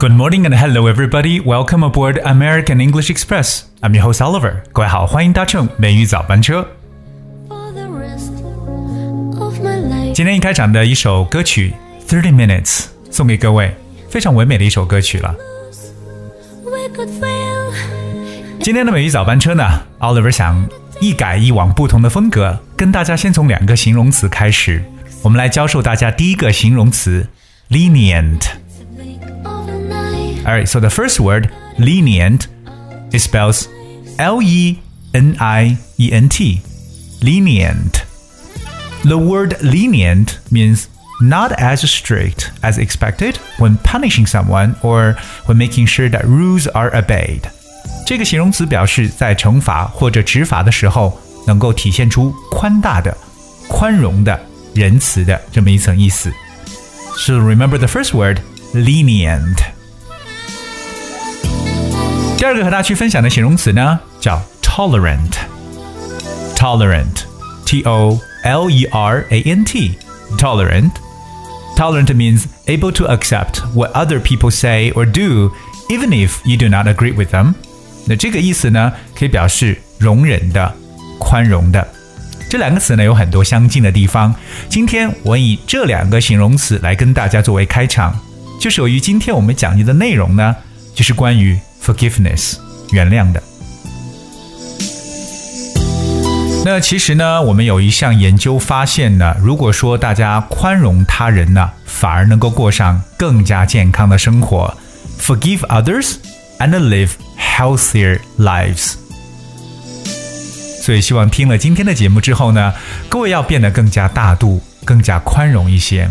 Good morning and hello everybody. Welcome aboard American English Express. I'm your host Oliver. 各位好，欢迎搭乘美语早班车。今天一开场的一首歌曲《Thirty Minutes》送给各位，非常唯美的一首歌曲了。今天的美语早班车呢，Oliver 想一改以往不同的风格，跟大家先从两个形容词开始。我们来教授大家第一个形容词 lenient。Blink of an eye. Alright, so the first word, lenient, it spells L E N I E N T. Lenient. The word lenient means not as strict as expected when punishing someone or when making sure that rules are obeyed. 这个形容词表示在惩罚或者执法的时候，能够体现出宽大的、宽容的、仁慈的这么一层意思。So remember the first word, lenient. 第二个和大家去分享的形容词呢，叫 tolerant。tolerant, T O L E R A N T, tolerant. Tolerant means able to accept what other people say or do, even if you do not agree with them. 那这个意思呢，可以表示容忍的、宽容的。这两个词呢有很多相近的地方。今天我以这两个形容词来跟大家作为开场，就是由于今天我们讲解的内容呢，就是关于 forgiveness 原谅的。那其实呢，我们有一项研究发现呢，如果说大家宽容他人呢，反而能够过上更加健康的生活。Forgive others and live healthier lives。所以希望听了今天的节目之后呢，各位要变得更加大度、更加宽容一些。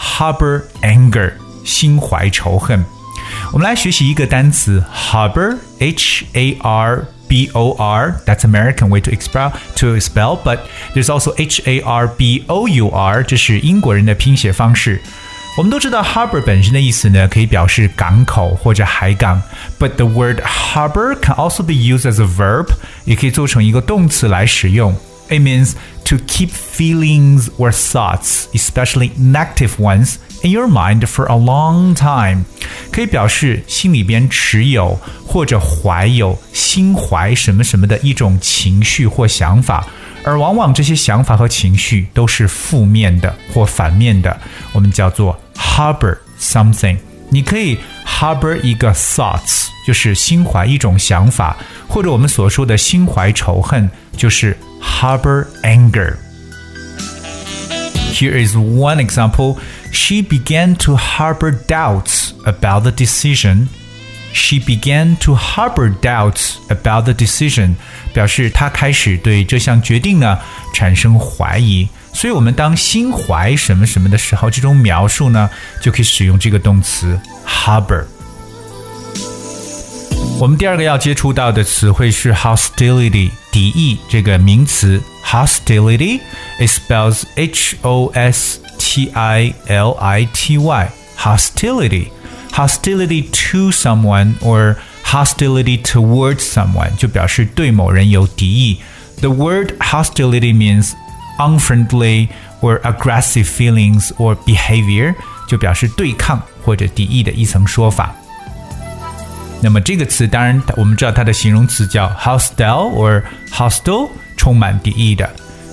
harbor anger，心怀仇恨。我们来学习一个单词 harbor，h a r b o r，that's American way to spell to spell，but there's also h a r b o u r，这是英国人的拼写方式。我们都知道 harbor 本身的意思呢，可以表示港口或者海港，but the word harbor can also be used as a verb，也可以做成一个动词来使用。 It means to keep feelings or thoughts, especially negative ones, in your mind for a long time，可以表示心里边持有或者怀有、心怀什么什么的一种情绪或想法。而往往这些想法和情绪都是负面的或反面的，我们叫做 harbor something。你可以 harbor 一个 thoughts，就是心怀一种想法，或者我们所说的心怀仇恨，就是 harbor anger。Here is one example. She began to harbor doubts about the decision. She began to harbor doubts about the decision，表示她开始对这项决定呢产生怀疑。所以，我们当心怀什么什么的时候，这种描述呢就可以使用这个动词 harbor。 我们第二个要接触到的词汇是 hostility，敌意这个名词 hostility it spells H O S T I L I T Y hostility hostility to someone or hostility towards someone 就表示对某人有敌意。The word hostility means unfriendly or aggressive feelings or behavior 就表示对抗或者敌意的一层说法。 那么这个词当然我们知道它的形容词叫 hostile or hostile，充满敌意的。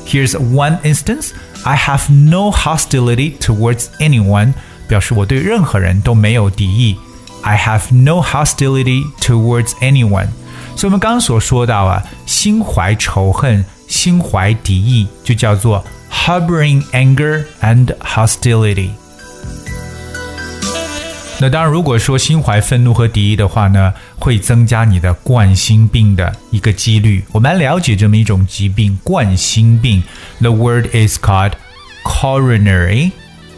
Here's one instance: I have no hostility towards anyone，表示我对任何人都没有敌意。I have no hostility towards anyone。所以我们刚刚所说到啊，心怀仇恨、心怀敌意，就叫做 harboring anger and hostility。 那当然，如果说心怀愤怒和敌意的话呢，会增加你的冠心病的一个几率。我们来了解这么一种疾病——冠心病。The word is called coronary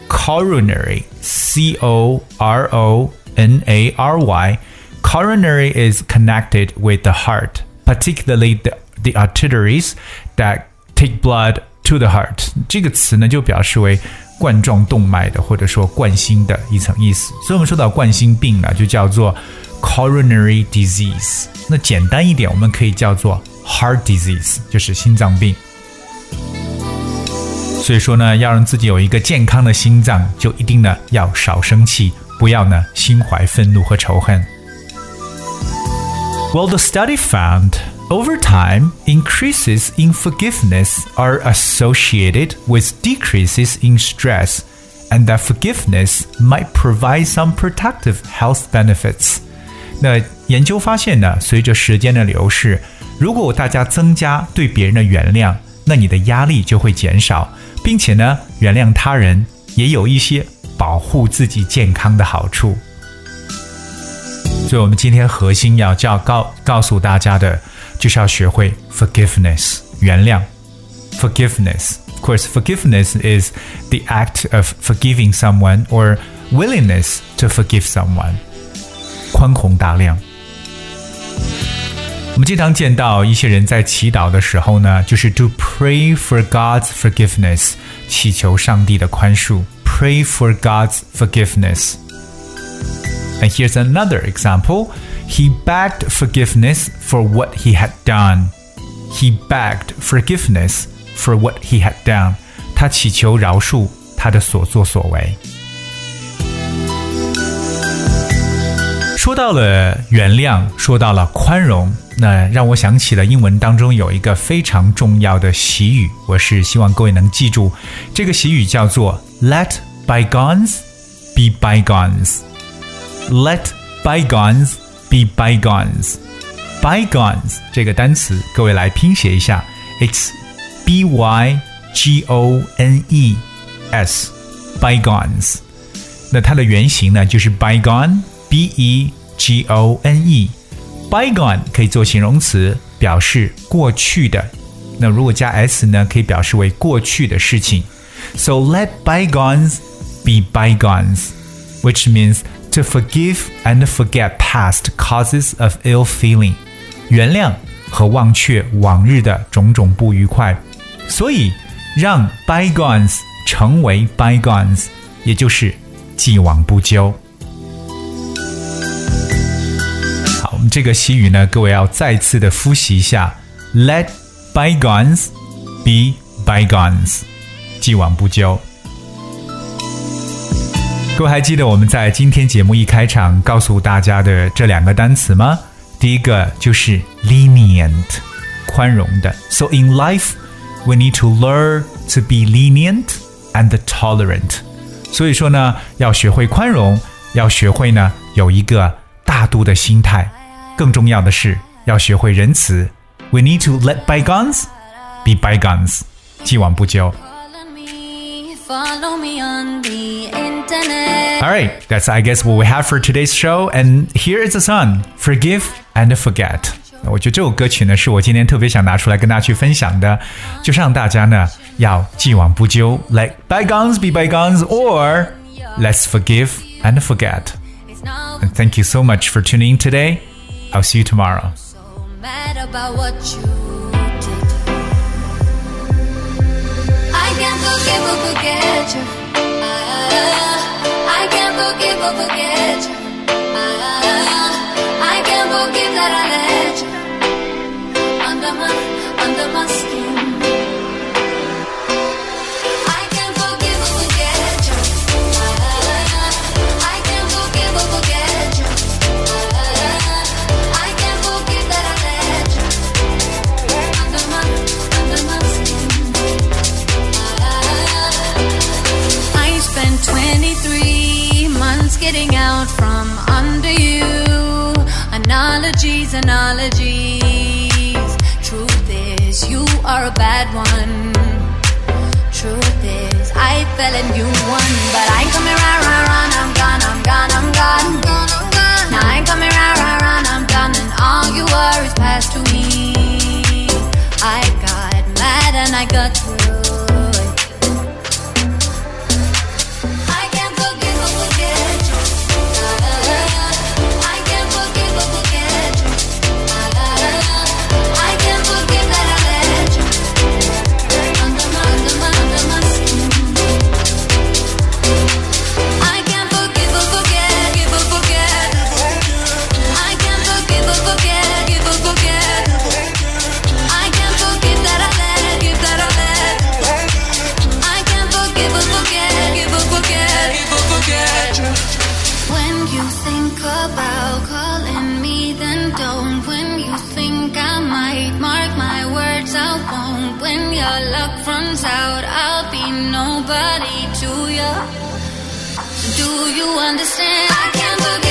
coronary, C O R O N A R Y. Coronary is connected with the heart, particularly the, the arteries that take blood to the heart. 这个词呢，就表示为 冠状动脉的，或者说冠心的一层意思。所以，我们说到冠心病呢，就叫做 coronary disease。那简单一点，我们可以叫做 heart disease，就是心脏病。所以说呢，要让自己有一个健康的心脏，就一定呢要少生气，不要呢心怀愤怒和仇恨。Well, the study found over time, increases in forgiveness are associated with decreases in stress, and that forgiveness might provide some protective health benefits. 那研究发现呢，随着时间的流逝，如果大家增加对别人的原谅，那你的压力就会减少。并且呢，原谅他人也有一些保护自己健康的好处。所以，我们今天核心要教告告诉大家的，就是要学会 forgiveness 原谅。Forgiveness, of course, forgiveness is the act of forgiving someone or willingness to forgive someone. 宽宏大量。我们经常见到一些人在祈祷的时候呢，就是 to pray for God's forgiveness，祈求上帝的宽恕。Pray for God's forgiveness. And here's another example. He begged forgiveness for what he had done. He begged forgiveness for what he had done. 他祈求饶恕他的所作所为。说到了原谅，说到了宽容，那让我想起了英文当中有一个非常重要的习语，我是希望各位能记住，这个习语叫做 “Let bygones be bygones”。Let bygones be bygones。bygones 这个单词，各位来拼写一下，It's b y g o n e s bygones。那它的原型呢，就是 bygone。b e g o n e，bygone 可以做形容词，表示过去的。那如果加 s 呢，可以表示为过去的事情。So let bygones be bygones, which means to forgive and forget past causes of ill feeling，原谅和忘却往日的种种不愉快。所以让 bygones 成为 bygones，也就是既往不咎。这个习语呢，各位要再次的复习一下：Let bygones be bygones，既往不咎。 各位还记得我们在今天节目一开场告诉大家的这两个单词吗？第一个就是 lenient，宽容的。So in life, we need to learn to be lenient and tolerant。所以说呢，要学会宽容，要学会呢有一个大度的心态。更重要的是要学会仁慈。We need to let bygones be bygones，既往不咎。 Alright, that's I guess what we have for today's show. And here is the song, Forgive and Forget. 我觉得这首歌曲呢，是我今天特别想拿出来跟大家去分享的，就是让大家呢要既往不咎，let bygones be bygones, or let's forgive and forget. And thank you so much for tuning in today. I'll see you tomorrow. I, can't forgive or forget you. I, can't forgive that I let you under my getting out from under you. Analogies, analogies. Truth is, you are a bad one. Truth is, I fell and you won. But I ain't coming round, round, round. I'm gone, I'm gone, I'm gone. Now I ain't coming round, round, round. I'm done. And all you were is past to me. I got mad and I got through luck runs out, I'll be nobody to you. Do you understand? I can't forget.